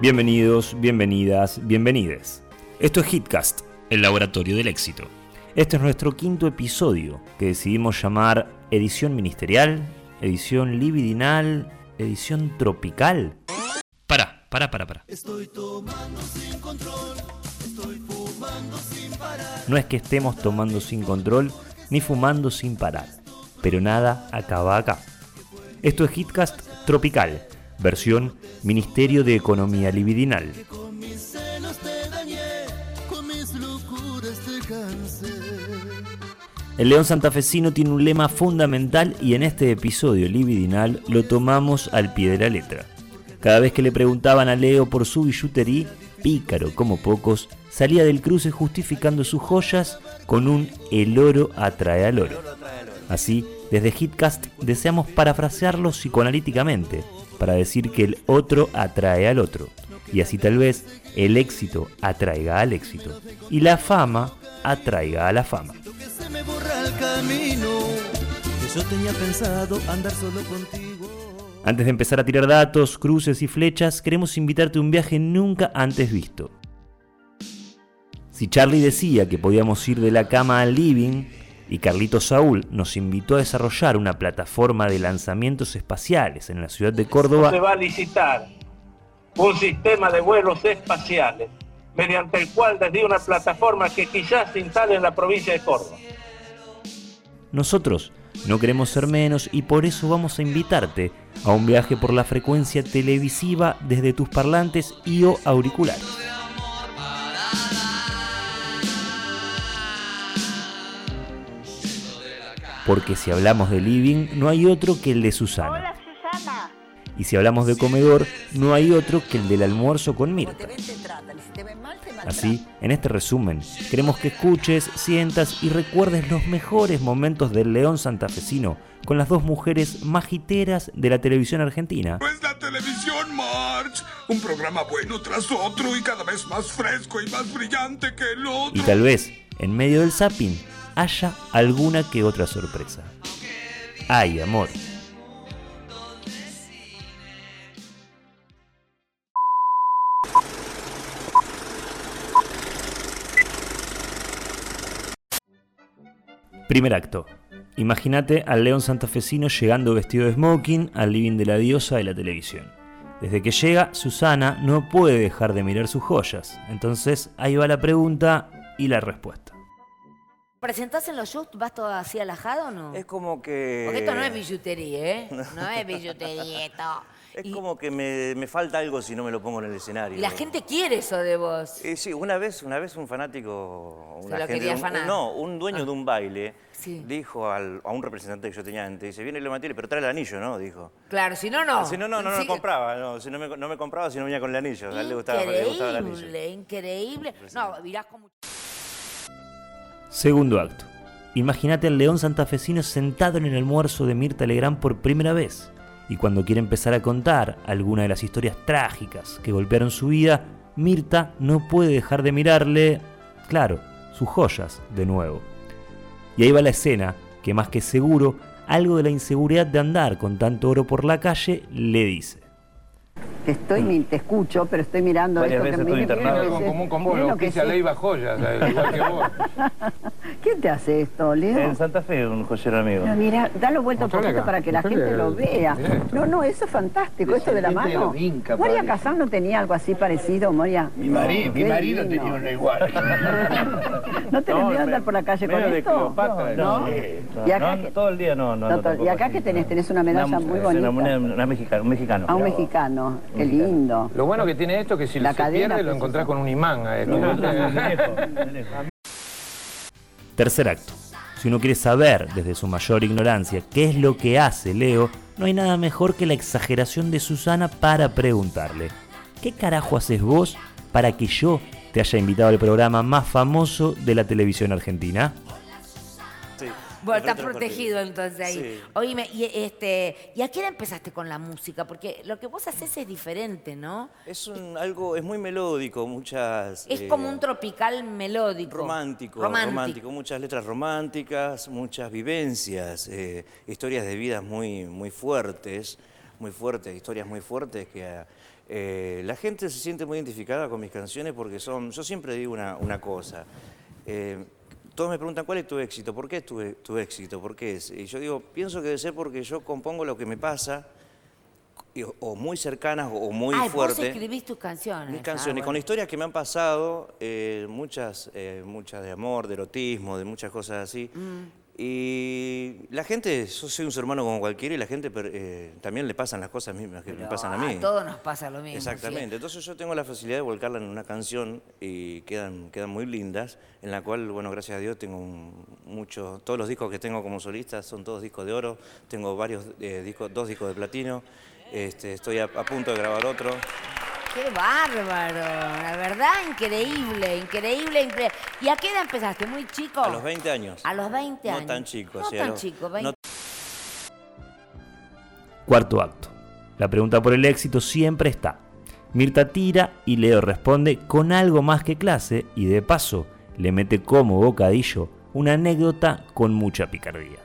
Bienvenidos, bienvenidas, bienvenides. Esto es Hitcast, el laboratorio del éxito. Este es nuestro quinto episodio que decidimos llamar edición ministerial, edición libidinal, edición tropical. Para, para, para, para. Estoy tomando sin control, estoy fumando sin parar. No es que estemos tomando sin control ni fumando sin parar, pero nada acaba acá. Esto es Hitcast Tropical, versión Ministerio de Economía Libidinal. El león santafesino tiene un lema fundamental y en este episodio libidinal lo tomamos al pie de la letra. Cada vez que le preguntaban a Leo por su billutería, pícaro como pocos, salía del cruce justificando sus joyas con un el oro atrae al oro. Así, desde Hitcast deseamos parafrasearlo psicoanalíticamente, para decir que el otro atrae al otro, y así tal vez el éxito atraiga al éxito, y la fama atraiga a la fama. Antes de empezar a tirar datos, cruces y flechas, queremos invitarte a un viaje nunca antes visto. Si Charlie decía que podíamos ir de la cama al living, y Carlito Saúl nos invitó a desarrollar una plataforma de lanzamientos espaciales en la ciudad de Córdoba. Se va a licitar un sistema de vuelos espaciales mediante el cual desde una plataforma que quizás se instale en la provincia de Córdoba. Nosotros no queremos ser menos y por eso vamos a invitarte a un viaje por la frecuencia televisiva desde tus parlantes y o auriculares. Porque si hablamos de living, no hay otro que el de Susana. Y si hablamos de comedor, no hay otro que el del almuerzo con Mirta. Así, en este resumen, queremos que escuches, sientas y recuerdes los mejores momentos del León Santafesino con las dos mujeres magiteras de la televisión argentina. Pues la televisión, March. Un programa bueno tras otro y cada vez más fresco y más brillante que el otro. Y tal vez, en medio del zapping, haya alguna que otra sorpresa. Ay, amor. Primer acto. Imagínate al león santafesino llegando vestido de smoking al living de la diosa de la televisión. Desde que llega, Susana no puede dejar de mirar sus joyas. Entonces ahí va la pregunta y la respuesta. ¿Presentás en los shows, vas todo así alajado o no? Es como que... Porque esto no es billutería, ¿eh? No es billutería esto. Es como que me, falta algo si no me lo pongo en el escenario. La gente quiere eso de vos. sí, una vez, una vez un fanático... Una lo quería un, No, un dueño ah. de un baile dijo a un representante que yo tenía antes, dice, viene el Matilde, pero trae el anillo, ¿no? Dijo. Claro, si no, no. Si no, no, no, me compraba. No, si no me, no me compraba, si no venía con el anillo. A él le gustaba, le gustaba el anillo. Increíble, increíble. No, mirás como... Segundo acto. Imagínate al león santafesino sentado en el almuerzo de Mirta Legrand por primera vez y cuando quiere empezar a contar alguna de las historias trágicas que golpearon su vida, Mirta no puede dejar de mirarle, claro, sus joyas de nuevo. Y ahí va la escena que más que seguro, algo de la inseguridad de andar con tanto oro por la calle le dice. Te estoy, te escucho, pero estoy mirando Varias esto veces que me internado algo en común con vos, lo que ley Joyas, igual que vos. ¿Quién te hace esto, Leo? En Santa Fe, un joyero amigo. mira, dalo vuelta un poquito para que la gente lo vea. No, no, eso es fantástico, esto de la mano. Moria Casán no tenía algo así parecido, Moria. Mi, marido, mi marido tenía uno igual. ¿No te no, andar por la calle con esto? no, y acá todo el día no. no, y acá que tenés, tenés una medalla muy bonita. Una, mexicana, un mexicano. A un mexicano. Qué lindo. Lo bueno que tiene esto es que si lo pierde lo encontrás con un imán. Tercer acto. Si uno quiere saber desde su mayor ignorancia qué es lo que hace Leo, no hay nada mejor que la exageración de Susana para preguntarle, ¿qué carajo haces vos para que yo te haya invitado al programa más famoso de la televisión argentina? Bueno, estás protegido entonces ahí. Oíme, y, este, ¿y a qué hora empezaste con la música? Porque lo que vos haces es diferente, ¿no? Es un, algo, es muy melódico, muchas... Es como un tropical melódico. Romántico, romántico, muchas letras románticas, muchas vivencias, eh, historias de vidas muy, muy fuertes, muy fuertes, historias muy fuertes que eh, la gente se siente muy identificada con mis canciones porque son, yo siempre digo una, cosa, eh, todos me preguntan cuál es tu éxito, por qué es tu, éxito, por qué es, y yo digo, pienso que debe ser porque yo compongo lo que me pasa, o muy cercanas o muy Ay, fuertes. Vos escribís tus canciones. Mis canciones, con historias que me han pasado, eh, muchas, muchas de amor, de erotismo, de muchas cosas así. Mm. Y la gente, yo soy un ser humano como cualquiera y la gente eh, también le pasan las cosas mismas que me pasan a mí. A todos nos pasa lo mismo. Exactamente. Entonces yo tengo la facilidad de volcarla en una canción y quedan, quedan muy lindas, en la cual, bueno, gracias a Dios tengo mucho, todos los discos que tengo como solista son todos discos de oro, tengo varios eh, discos, dos discos de platino, este, estoy a punto de grabar otro. Qué bárbaro, la verdad, increíble, increíble, increíble. ¿Y a qué edad empezaste? ¿Muy chico? A los 20 años. A los 20 años. No tan chico. No tan chico, 20. Cuarto acto. La pregunta por el éxito siempre está. Mirta tira y Leo responde con algo más que clase y de paso le mete como bocadillo una anécdota con mucha picardía.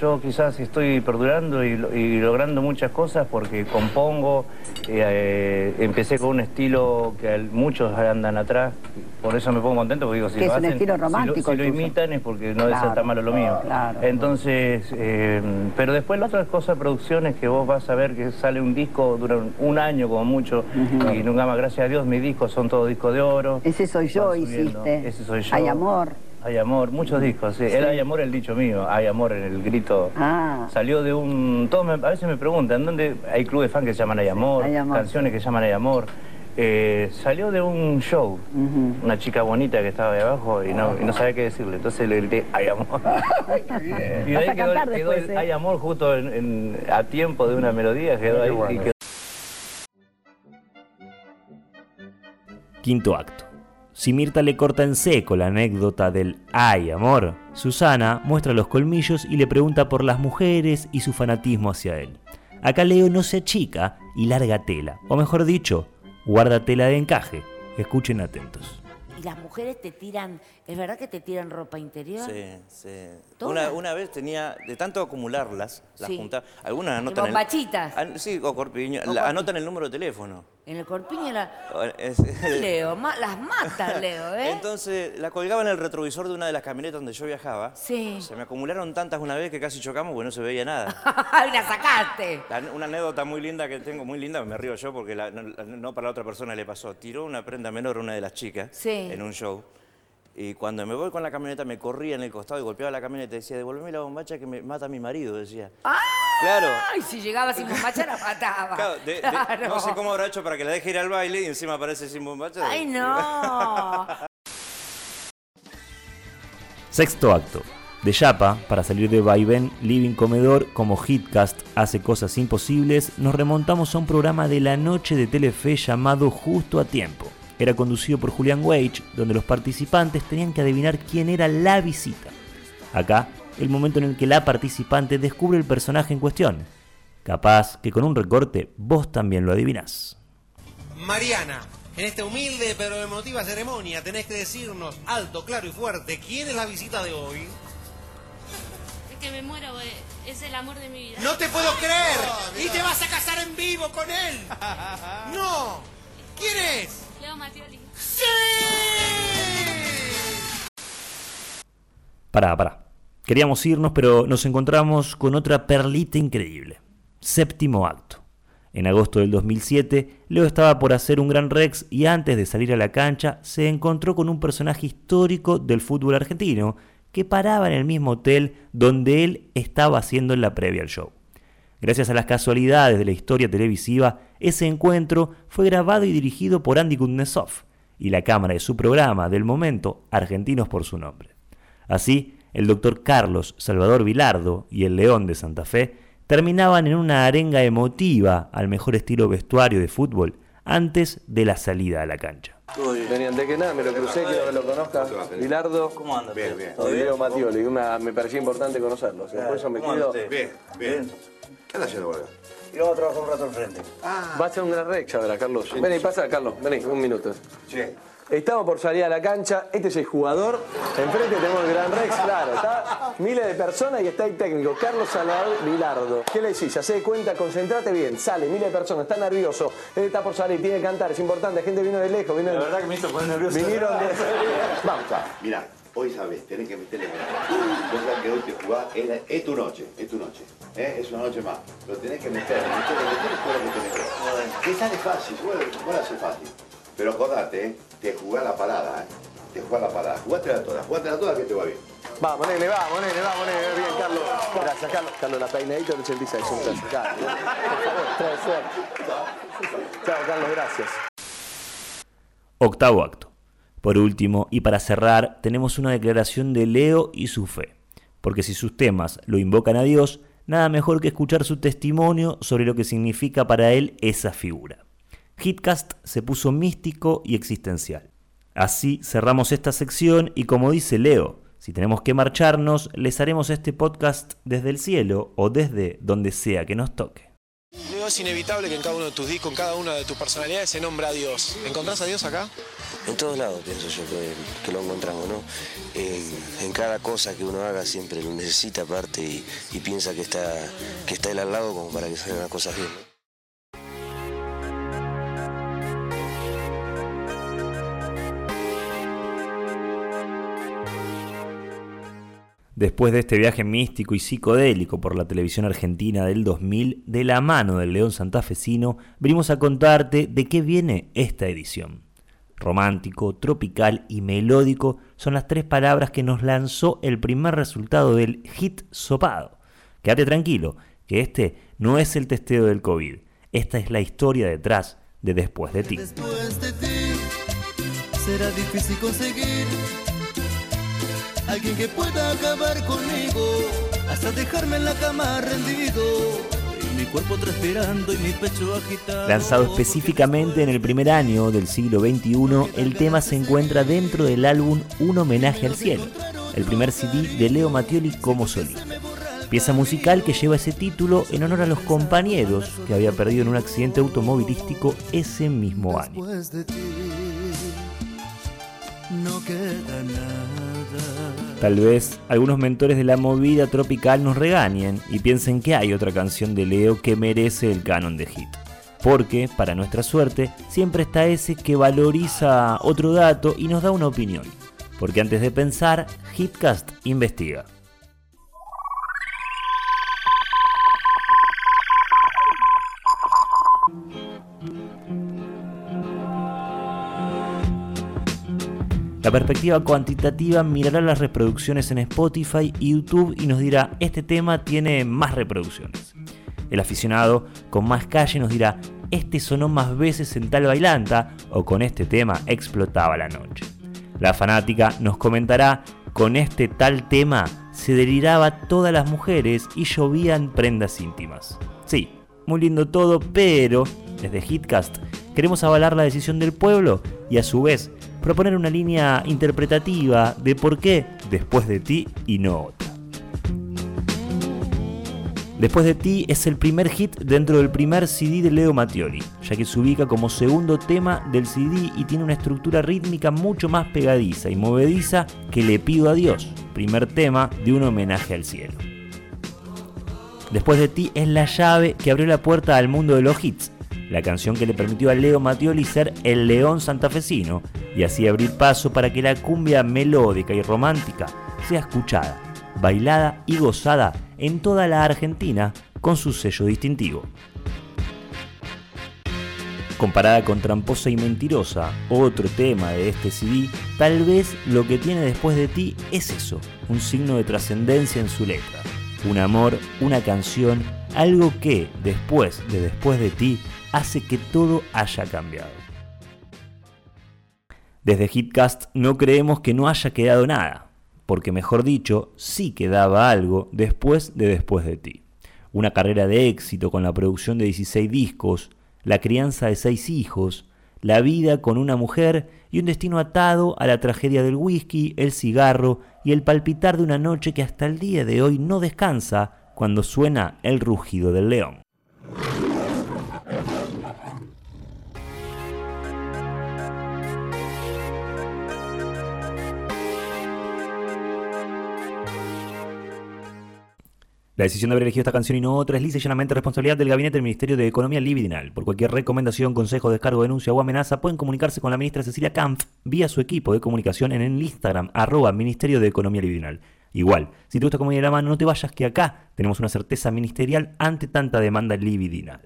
Yo quizás estoy perdurando y, logrando muchas cosas porque compongo, eh, empecé con un estilo que muchos andan atrás, por eso me pongo contento porque digo, si lo es un estilo romántico. Si lo, imitan es porque no claro, ser tan malo lo mío. Entonces, eh, pero después la otra cosa, producciones que vos vas a ver que sale un disco, dura un año como mucho, y nunca más, gracias a Dios, mis discos son todos discos de oro. Ese soy yo, hiciste. Ese soy yo. Hay amor. Hay amor, muchos discos, sí. El hay amor, el dicho mío, hay amor en el grito. Ah. Salió de un... Todos a veces me preguntan, ¿dónde hay clubes de fan que se llaman Hay amor, canciones que se llaman Hay amor? Eh, salió de un show, una chica bonita que estaba ahí abajo y no, y sabía qué decirle, entonces le grité, hay amor. y de ahí quedó, el, ¿eh? hay amor justo a tiempo de una melodía, quedó ahí. Quinto acto. Si Mirta le corta en seco la anécdota del ¡ay, amor! Susana muestra los colmillos y le pregunta por las mujeres y su fanatismo hacia él. Acá Leo no se achica y larga tela, o mejor dicho, guarda tela de encaje. Escuchen atentos. ¿Y las mujeres te tiran, es verdad que te tiran ropa interior? Sí, sí. Una, vez tenía, de tanto acumularlas, las juntaba, algunas anotan... Bombachitas. El, sí, o corpiño, anotan el número de teléfono. En el corpiño la... Leo, las mata Leo, ¿eh? Entonces la colgaba en el retrovisor de una de las camionetas donde yo viajaba. Sí. Se me acumularon tantas una vez que casi chocamos porque no se veía nada. ¡Y la sacaste! una anécdota muy linda que tengo, muy linda, me río yo porque no, para la otra persona le pasó. Tiró una prenda menor una de las chicas en un show. Y cuando me voy con la camioneta me corría en el costado y golpeaba la camioneta y decía, devolveme la bombacha que me mata a mi marido, decía. ¡Ah! Claro. Y si llegaba sin bombacha la mataba. Claro, no sé cómo habrá hecho para que la deje ir al baile y encima aparece sin bombacha. ¡Ay, no! Sexto acto. De Yapa, para salir de vaivén, Living Comedor, como Hitcast hace cosas imposibles, nos remontamos a un programa de la noche de Telefe llamado Justo a Tiempo. Era conducido por Julian Wage, donde los participantes tenían que adivinar quién era la visita. Acá el momento en el que la participante descubre el personaje en cuestión. Capaz que con un recorte vos también lo adivinás. Mariana, en esta humilde pero emotiva ceremonia tenés que decirnos alto, claro y fuerte quién es la visita de hoy. Es que me muero, es el amor de mi vida. ¡No te puedo creer! ¡Y te vas a casar en vivo con él! ¡No! ¿Quién es? Leo Matioli. ¡Sí! Pará, pará. Queríamos irnos, pero nos encontramos con otra perlita increíble. Séptimo acto. En agosto del 2007, Leo estaba por hacer un gran Rex y antes de salir a la cancha se encontró con un personaje histórico del fútbol argentino que paraba en el mismo hotel donde él estaba haciendo la previa al show. Gracias a las casualidades de la historia televisiva, ese encuentro fue grabado y dirigido por Andy Kuznetsov y la cámara de su programa del momento, Argentinos por su nombre. Así, el doctor Carlos Salvador Vilardo y el León de Santa Fe terminaban en una arenga emotiva al mejor estilo vestuario de fútbol antes de la salida a la cancha. Venían de que nada, me lo crucé, quiero que lo conozca. Vilardo. ¿Cómo andas? Bien, bien. Diego Matioli, me parecía importante conocerlo. Después eso me quedo. Bien, bien. ¿Qué anda haciendo, boludo? Y vamos a trabajar un rato enfrente. Va a ser un gran rex ahora, Carlos. Vení, pasa, Carlos. Vení, un minuto. Sí. Estamos por salir a la cancha. Este es el jugador. Enfrente tenemos el Gran Rex, claro. Está miles de personas y está el técnico, Carlos Salvador Vilardo. ¿Qué le decís? Ya se de cuenta, concentrate bien. Sale, miles de personas, está nervioso. Él está por salir, tiene que cantar, es importante. La gente vino de lejos. Vino la verdad que me hizo poner nervioso. Vinieron de. Vamos, Mira, hoy sabes, tenés que meterle. Vos sabés que hoy te jugás, es, tu noche, es tu noche. ¿eh? Es una noche más. Lo tenés que meter, meterle, meterle todo lo que tenés. Que sale fácil, vos hacer fácil. Pero acordate, ¿eh? te jugás la parada, ¿eh? Te jugás la parada. Jugátela toda, jugátela toda que te va bien. Vamos, nene, vamos, nene, vamos, nene. Bien, Carlos. Gracias, Carlos. Carlos, la peinadita del 86. Un placer. Por favor, trae suerte. Chao, Carlos, gracias. Octavo acto. Por último, y para cerrar, tenemos una declaración de Leo y su fe. Porque si sus temas lo invocan a Dios, nada mejor que escuchar su testimonio sobre lo que significa para él esa figura. Hitcast se puso místico y existencial. Así cerramos esta sección y como dice Leo, si tenemos que marcharnos, les haremos este podcast desde el cielo o desde donde sea que nos toque. Es inevitable que en cada uno de tus discos, en cada una de tus personalidades se nombre a Dios. ¿Encontrás a Dios acá? En todos lados pienso yo que, lo encontramos, ¿no? En, cada cosa que uno haga siempre lo necesita aparte y, piensa que está, que está él al lado como para que salgan las cosas bien. Después de este viaje místico y psicodélico por la televisión argentina del 2000, de la mano del León Santafesino, venimos a contarte de qué viene esta edición. Romántico, tropical y melódico son las tres palabras que nos lanzó el primer resultado del hit sopado. Quédate tranquilo, que este no es el testeo del COVID, esta es la historia detrás de Después de ti. Después de ti será difícil conseguir Alguien que pueda acabar conmigo, hasta dejarme en la cama rendido. mi cuerpo transpirando y mi pecho agitado. Lanzado específicamente en el primer año del siglo XXI, el tema se encuentra dentro del álbum Un homenaje al cielo, el primer CD de Leo Mattioli como solista. Pieza musical que lleva ese título en honor a los compañeros que había perdido en un accidente automovilístico ese mismo año. No queda nada. Tal vez algunos mentores de la movida tropical nos regañen y piensen que hay otra canción de Leo que merece el canon de hit. Porque, para nuestra suerte, siempre está ese que valoriza otro dato y nos da una opinión. Porque antes de pensar, Hitcast investiga. La perspectiva cuantitativa mirará las reproducciones en Spotify y YouTube y nos dirá, este tema tiene más reproducciones. El aficionado con más calle nos dirá, este sonó más veces en tal bailanta o con este tema explotaba la noche. La fanática nos comentará, con este tal tema se deliraba todas las mujeres y llovían prendas íntimas. Sí, muy lindo todo, pero desde Hitcast queremos avalar la decisión del pueblo y a su vez proponer una línea interpretativa de por qué después de ti y no otra. Después de ti es el primer hit dentro del primer CD de Leo Mattioli, ya que se ubica como segundo tema del CD y tiene una estructura rítmica mucho más pegadiza y movediza que Le pido a Dios, primer tema de un homenaje al cielo. Después de ti es la llave que abrió la puerta al mundo de los hits, la canción que le permitió a Leo Mattioli ser el león santafesino y así abrir paso para que la cumbia melódica y romántica sea escuchada, bailada y gozada en toda la Argentina con su sello distintivo. Comparada con Tramposa y Mentirosa, otro tema de este CD, tal vez lo que tiene después de ti es eso, un signo de trascendencia en su letra. Un amor, una canción, algo que, después de después de ti, hace que todo haya cambiado. Desde Hitcast no creemos que no haya quedado nada, porque mejor dicho, sí quedaba algo después de Después de ti. Una carrera de éxito con la producción de 16 discos, la crianza de seis hijos, la vida con una mujer y un destino atado a la tragedia del whisky, el cigarro y el palpitar de una noche que hasta el día de hoy no descansa cuando suena el rugido del león. La decisión de haber elegido esta canción y no otra es lisa y llanamente responsabilidad del Gabinete del Ministerio de Economía Libidinal. Por cualquier recomendación, consejo, descargo, denuncia o amenaza, pueden comunicarse con la ministra Cecilia Kampf vía su equipo de comunicación en el Instagram, arroba Ministerio de Economía Libidinal. Igual, si te gusta como de la mano, no te vayas que acá tenemos una certeza ministerial ante tanta demanda libidinal.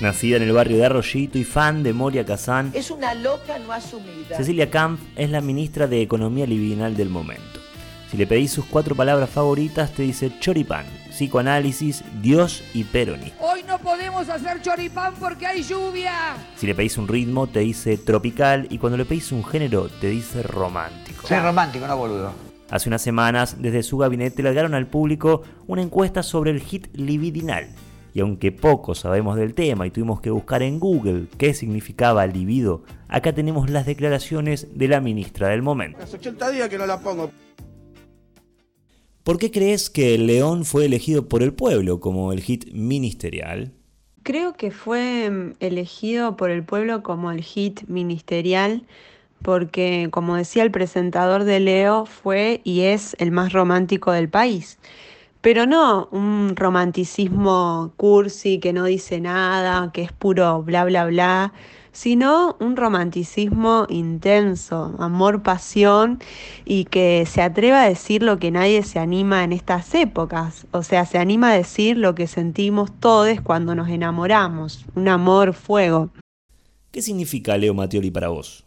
Nacida en el barrio de Arroyito y fan de Moria Kazán, es una loca no asumida. Cecilia Kampf es la ministra de Economía Libidinal del momento. Si le pedís sus cuatro palabras favoritas, te dice choripán, psicoanálisis, Dios y peroni. Hoy no podemos hacer choripán porque hay lluvia. Si le pedís un ritmo, te dice tropical y cuando le pedís un género, te dice romántico. Soy romántico, no boludo. Hace unas semanas, desde su gabinete, largaron al público una encuesta sobre el hit libidinal y aunque poco sabemos del tema y tuvimos que buscar en Google qué significaba libido, acá tenemos las declaraciones de la ministra del momento. Hace 80 días que no la pongo. ¿Por qué crees que el León fue elegido por el pueblo como el hit ministerial? Creo que fue mm, elegido por el pueblo como el hit ministerial porque, como decía el presentador de Leo, fue y es el más romántico del país pero no un romanticismo cursi que no dice nada, que es puro bla, bla, bla, sino un romanticismo intenso, amor, pasión y que se atreva a decir lo que nadie se anima en estas épocas, o sea, se anima a decir lo que sentimos todos cuando nos enamoramos, un amor fuego. ¿Qué significa Leo Mattioli para vos?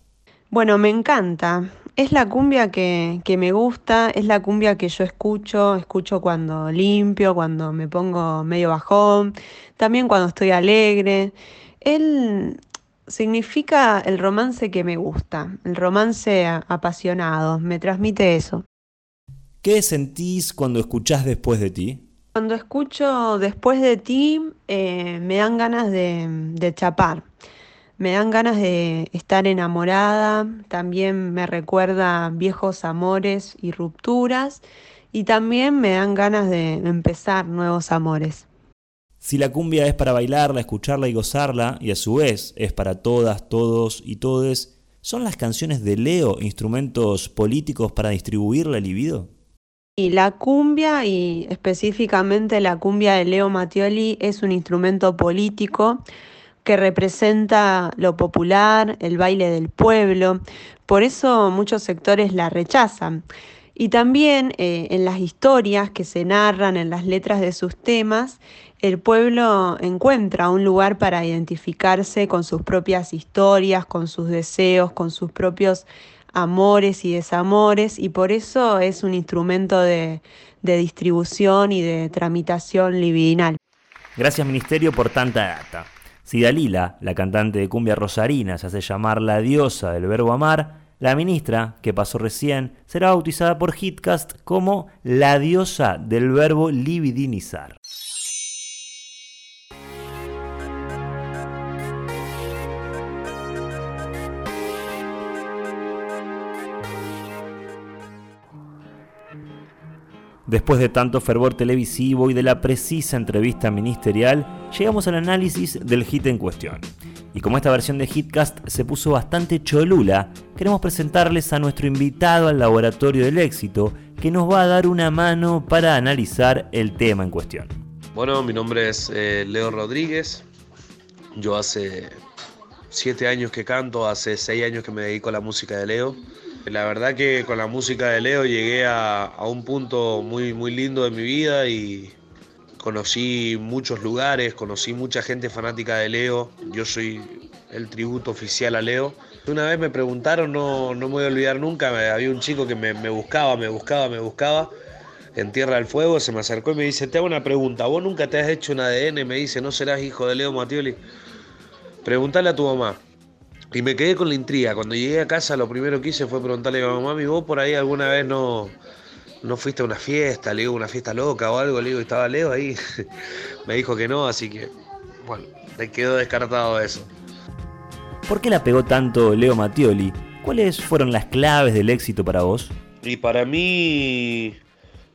Bueno, me encanta. Es la cumbia que, me gusta, es la cumbia que yo escucho, escucho cuando limpio, cuando me pongo medio bajón, también cuando estoy alegre. Él significa el romance que me gusta, el romance apasionado, me transmite eso. ¿Qué sentís cuando escuchás después de ti? Cuando escucho después de ti eh, me dan ganas de, de chapar me dan ganas de estar enamorada, también me recuerda viejos amores y rupturas y también me dan ganas de empezar nuevos amores. Si la cumbia es para bailarla, escucharla y gozarla, y a su vez es para todas, todos y todes, ¿son las canciones de Leo instrumentos políticos para distribuir la libido? Y la cumbia, y específicamente la cumbia de Leo Mattioli, es un instrumento político que representa lo popular, el baile del pueblo. Por eso muchos sectores la rechazan. Y también eh, en las historias que se narran en las letras de sus temas, el pueblo encuentra un lugar para identificarse con sus propias historias, con sus deseos, con sus propios amores y desamores, y por eso es un instrumento de, de distribución y de tramitación libidinal. Gracias Ministerio por tanta data. Si Dalila, la cantante de cumbia rosarina, se hace llamar la diosa del verbo amar, la ministra, que pasó recién, será bautizada por Hitcast como la diosa del verbo libidinizar. Después de tanto fervor televisivo y de la precisa entrevista ministerial, llegamos al análisis del hit en cuestión. Y como esta versión de Hitcast se puso bastante cholula, queremos presentarles a nuestro invitado al laboratorio del éxito, que nos va a dar una mano para analizar el tema en cuestión. Bueno, mi nombre es eh, Leo Rodríguez. Yo hace siete años que canto, hace seis años que me dedico a la música de Leo. La verdad que con la música de Leo llegué a, un punto muy, muy lindo de mi vida y conocí muchos lugares, conocí mucha gente fanática de Leo. Yo soy el tributo oficial a Leo. Una vez me preguntaron, no, no me voy a olvidar nunca, había un chico que me, buscaba, me buscaba, me buscaba en Tierra del Fuego, se me acercó y me dice, te hago una pregunta, vos nunca te has hecho un ADN, me dice, ¿no serás hijo de Leo Matioli? Pregúntale a tu mamá. Y me quedé con la intriga. Cuando llegué a casa, lo primero que hice fue preguntarle a mi mamá, ¿vos por ahí alguna vez no, no fuiste a una fiesta? Le digo, una fiesta loca o algo. Le digo, ¿estaba Leo ahí? me dijo que no, así que, bueno, le quedó descartado eso. ¿Por qué la pegó tanto Leo Mattioli? ¿Cuáles fueron las claves del éxito para vos? Y para mí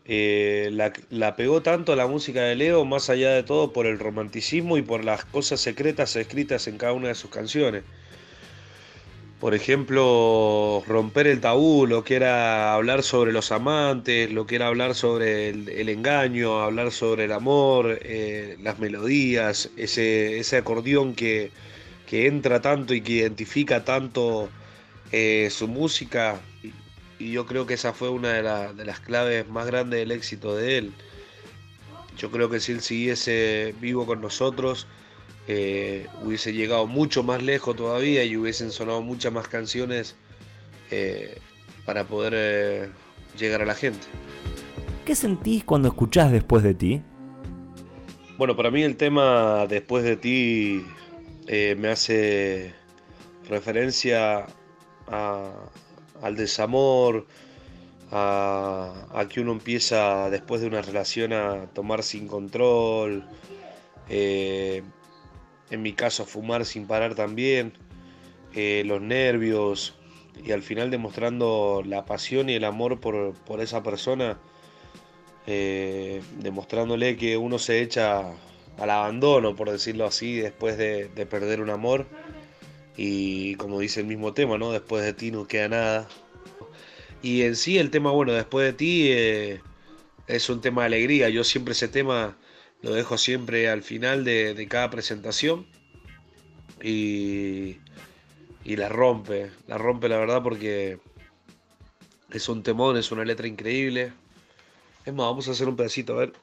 eh, la, la, pegó tanto la música de Leo, más allá de todo, por el romanticismo y por las cosas secretas escritas en cada una de sus canciones por ejemplo, romper el tabú, lo que era hablar sobre los amantes, lo que era hablar sobre el, engaño, hablar sobre el amor, eh, las melodías, ese, acordeón que, entra tanto y que identifica tanto eh, su música. Y yo creo que esa fue una de las claves más grandes del éxito de él. Yo creo que si él siguiese vivo con nosotros, eh, hubiese llegado mucho más lejos todavía y hubiesen sonado muchas más canciones eh, para poder eh, llegar a la gente. ¿Qué sentís cuando escuchás después de ti? Bueno, para mí el tema después de ti me hace referencia al desamor, a, que uno empieza después de una relación a tomar sin control, eh, en mi caso fumar sin parar también, eh, los nervios y al final demostrando la pasión y el amor por, esa persona, eh, demostrándole que uno se echa al abandono, por decirlo así, después de, de perder un amor. Y como dice el mismo tema, ¿no? Después de ti no queda nada, y en sí el tema, bueno, después de ti eh, es un tema de alegría. Yo siempre ese tema lo dejo siempre al final de, cada presentación. Y, y la rompe, la rompe la verdad porque es un temón, es una letra increíble. Es más, vamos a hacer un pedacito, a ver.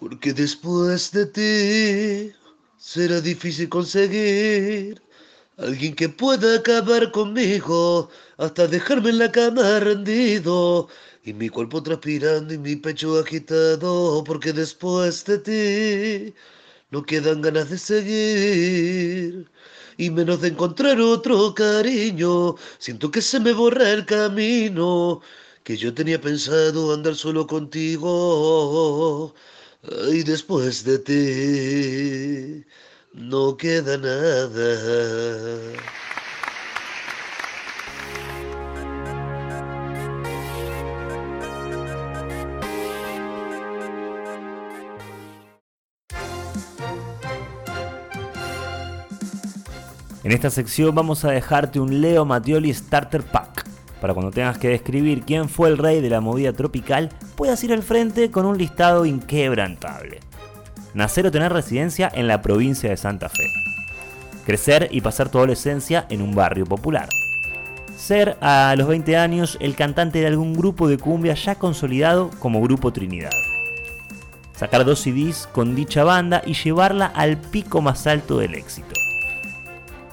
Porque después de ti será difícil conseguir Alguien que pueda acabar conmigo hasta dejarme en la cama rendido y mi cuerpo transpirando y mi pecho agitado porque después de ti no quedan ganas de seguir y menos de encontrar otro cariño. Siento que se me borra el camino que yo tenía pensado andar solo contigo. Y después de ti no queda nada. En esta sección vamos a dejarte un Leo Mattioli Starter Pack. Para cuando tengas que describir quién fue el rey de la movida tropical, puedas ir al frente con un listado inquebrantable nacer o tener residencia en la provincia de Santa Fe. Crecer y pasar tu adolescencia en un barrio popular. Ser a los 20 años el cantante de algún grupo de cumbia ya consolidado como Grupo Trinidad. Sacar dos CDs con dicha banda y llevarla al pico más alto del éxito.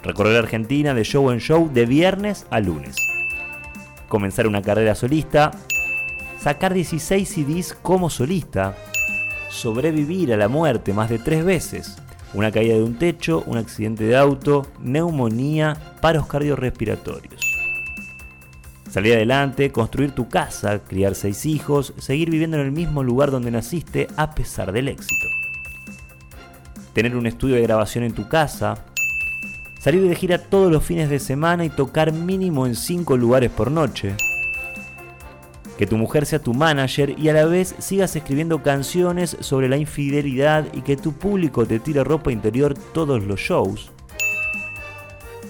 Recorrer Argentina de show en show de viernes a lunes. Comenzar una carrera solista. Sacar 16 CDs como solista sobrevivir a la muerte más de tres veces, una caída de un techo, un accidente de auto, neumonía, paros cardiorrespiratorios. Salir adelante, construir tu casa, criar seis hijos, seguir viviendo en el mismo lugar donde naciste a pesar del éxito. Tener un estudio de grabación en tu casa, salir de gira todos los fines de semana y tocar mínimo en cinco lugares por noche, que tu mujer sea tu manager y a la vez sigas escribiendo canciones sobre la infidelidad y que tu público te tire ropa interior todos los shows.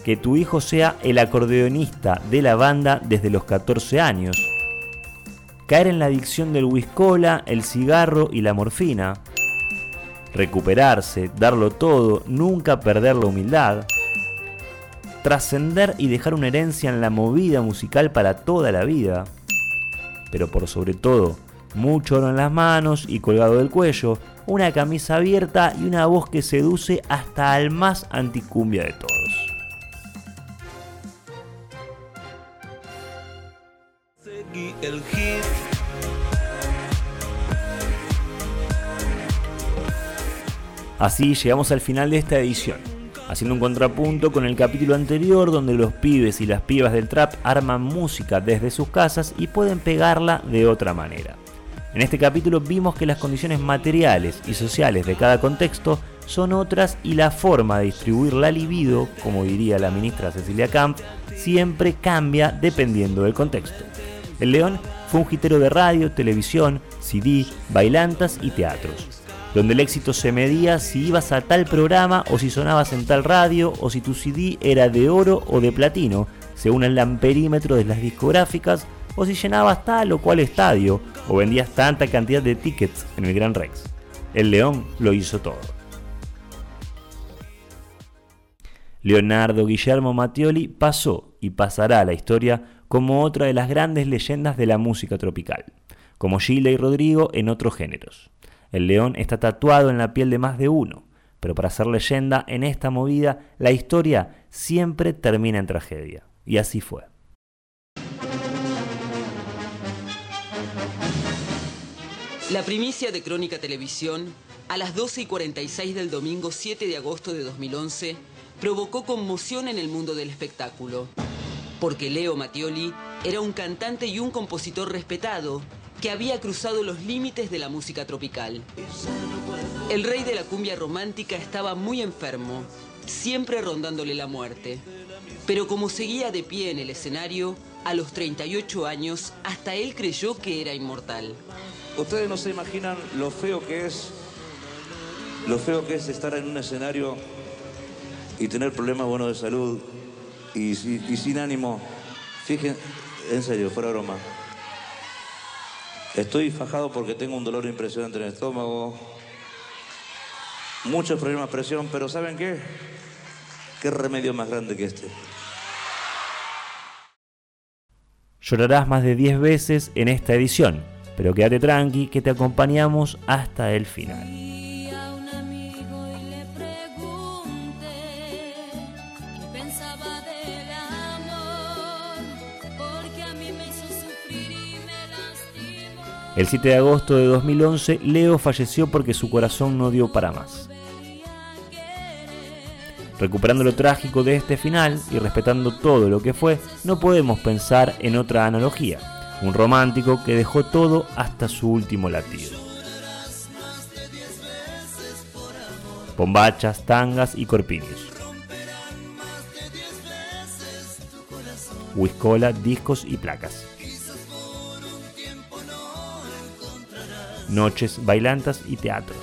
Que tu hijo sea el acordeonista de la banda desde los 14 años. Caer en la adicción del whiskola, el cigarro y la morfina. Recuperarse, darlo todo, nunca perder la humildad. Trascender y dejar una herencia en la movida musical para toda la vida. Pero por sobre todo, mucho oro en las manos y colgado del cuello, una camisa abierta y una voz que seduce hasta al más anticumbia de todos. Así llegamos al final de esta edición haciendo un contrapunto con el capítulo anterior donde los pibes y las pibas del trap arman música desde sus casas y pueden pegarla de otra manera. En este capítulo vimos que las condiciones materiales y sociales de cada contexto son otras y la forma de distribuir la libido, como diría la ministra Cecilia Camp, siempre cambia dependiendo del contexto. El León fue un gitero de radio, televisión, CD, bailantas y teatros donde el éxito se medía si ibas a tal programa o si sonabas en tal radio o si tu CD era de oro o de platino, según el amperímetro de las discográficas, o si llenabas tal o cual estadio o vendías tanta cantidad de tickets en el Gran Rex. El León lo hizo todo. Leonardo Guillermo Mattioli pasó y pasará a la historia como otra de las grandes leyendas de la música tropical, como Gila y Rodrigo en otros géneros. El león está tatuado en la piel de más de uno, pero para ser leyenda en esta movida, la historia siempre termina en tragedia. Y así fue. La primicia de Crónica Televisión, a las 12 y 46 del domingo 7 de agosto de 2011, provocó conmoción en el mundo del espectáculo. Porque Leo Mattioli era un cantante y un compositor respetado que había cruzado los límites de la música tropical. El rey de la cumbia romántica estaba muy enfermo, siempre rondándole la muerte. Pero como seguía de pie en el escenario, a los 38 años, hasta él creyó que era inmortal. Ustedes no se imaginan lo feo que es, lo feo que es estar en un escenario y tener problemas buenos de salud y, y sin ánimo. Fíjense, en serio, fuera broma. Estoy fajado porque tengo un dolor impresionante en el estómago. Muchos problemas de presión, pero ¿saben qué? ¿Qué remedio más grande que este? Llorarás más de 10 veces en esta edición, pero quédate tranqui que te acompañamos hasta el final. El 7 de agosto de 2011, Leo falleció porque su corazón no dio para más. Recuperando lo trágico de este final y respetando todo lo que fue, no podemos pensar en otra analogía. Un romántico que dejó todo hasta su último latido. Bombachas, tangas y corpiños. Whiskola, discos y placas. Noches bailantas y teatros.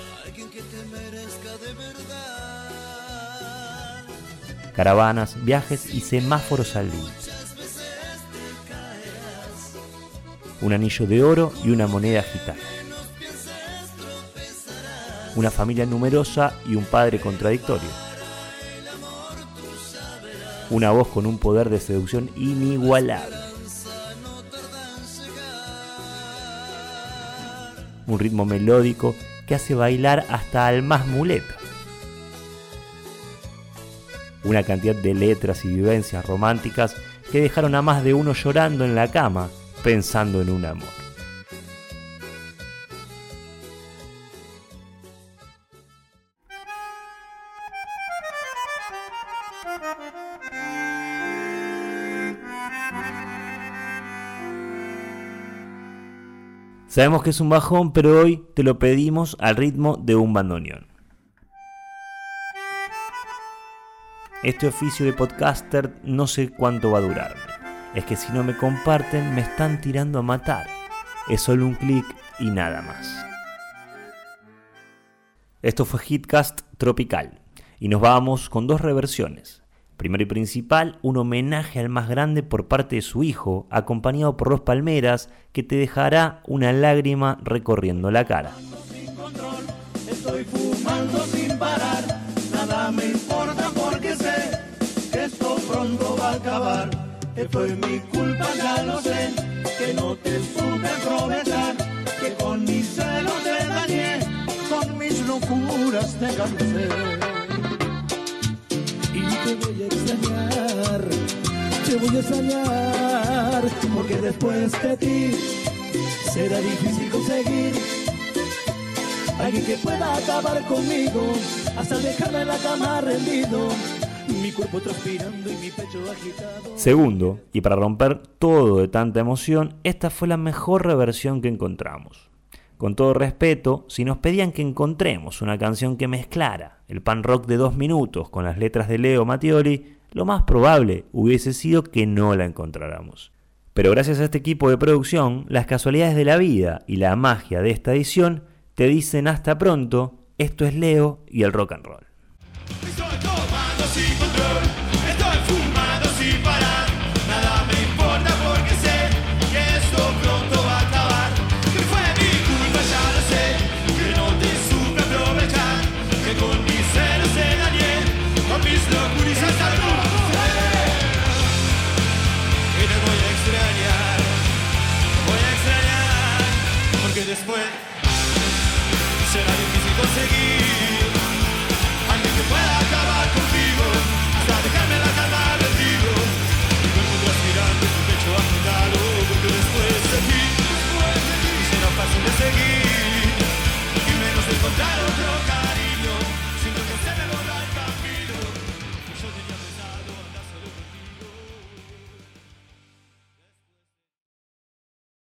Caravanas, viajes y semáforos al límite. Un anillo de oro y una moneda gitana. Una familia numerosa y un padre contradictorio. Una voz con un poder de seducción inigualable un ritmo melódico que hace bailar hasta al más muleta. Una cantidad de letras y vivencias románticas que dejaron a más de uno llorando en la cama pensando en un amor. Sabemos que es un bajón, pero hoy te lo pedimos al ritmo de un bandoneón. Este oficio de podcaster no sé cuánto va a durarme. Es que si no me comparten me están tirando a matar. Es solo un clic y nada más. Esto fue Hitcast Tropical y nos vamos con dos reversiones. Primero y principal, un homenaje al más grande por parte de su hijo, acompañado por dos palmeras, que te dejará una lágrima recorriendo la cara. Locuras te voy a extrañar, te voy a extrañar, porque después de ti será difícil conseguir alguien que pueda acabar conmigo hasta dejarme en la cama rendido. Mi cuerpo transpirando y mi pecho agitado. Segundo, y para romper todo de tanta emoción, esta fue la mejor reversión que encontramos. Con todo respeto, si nos pedían que encontremos una canción que mezclara el pan rock de dos minutos con las letras de Leo Mattioli, lo más probable hubiese sido que no la encontráramos. Pero gracias a este equipo de producción, las casualidades de la vida y la magia de esta edición te dicen hasta pronto Esto es Leo y el rock and roll.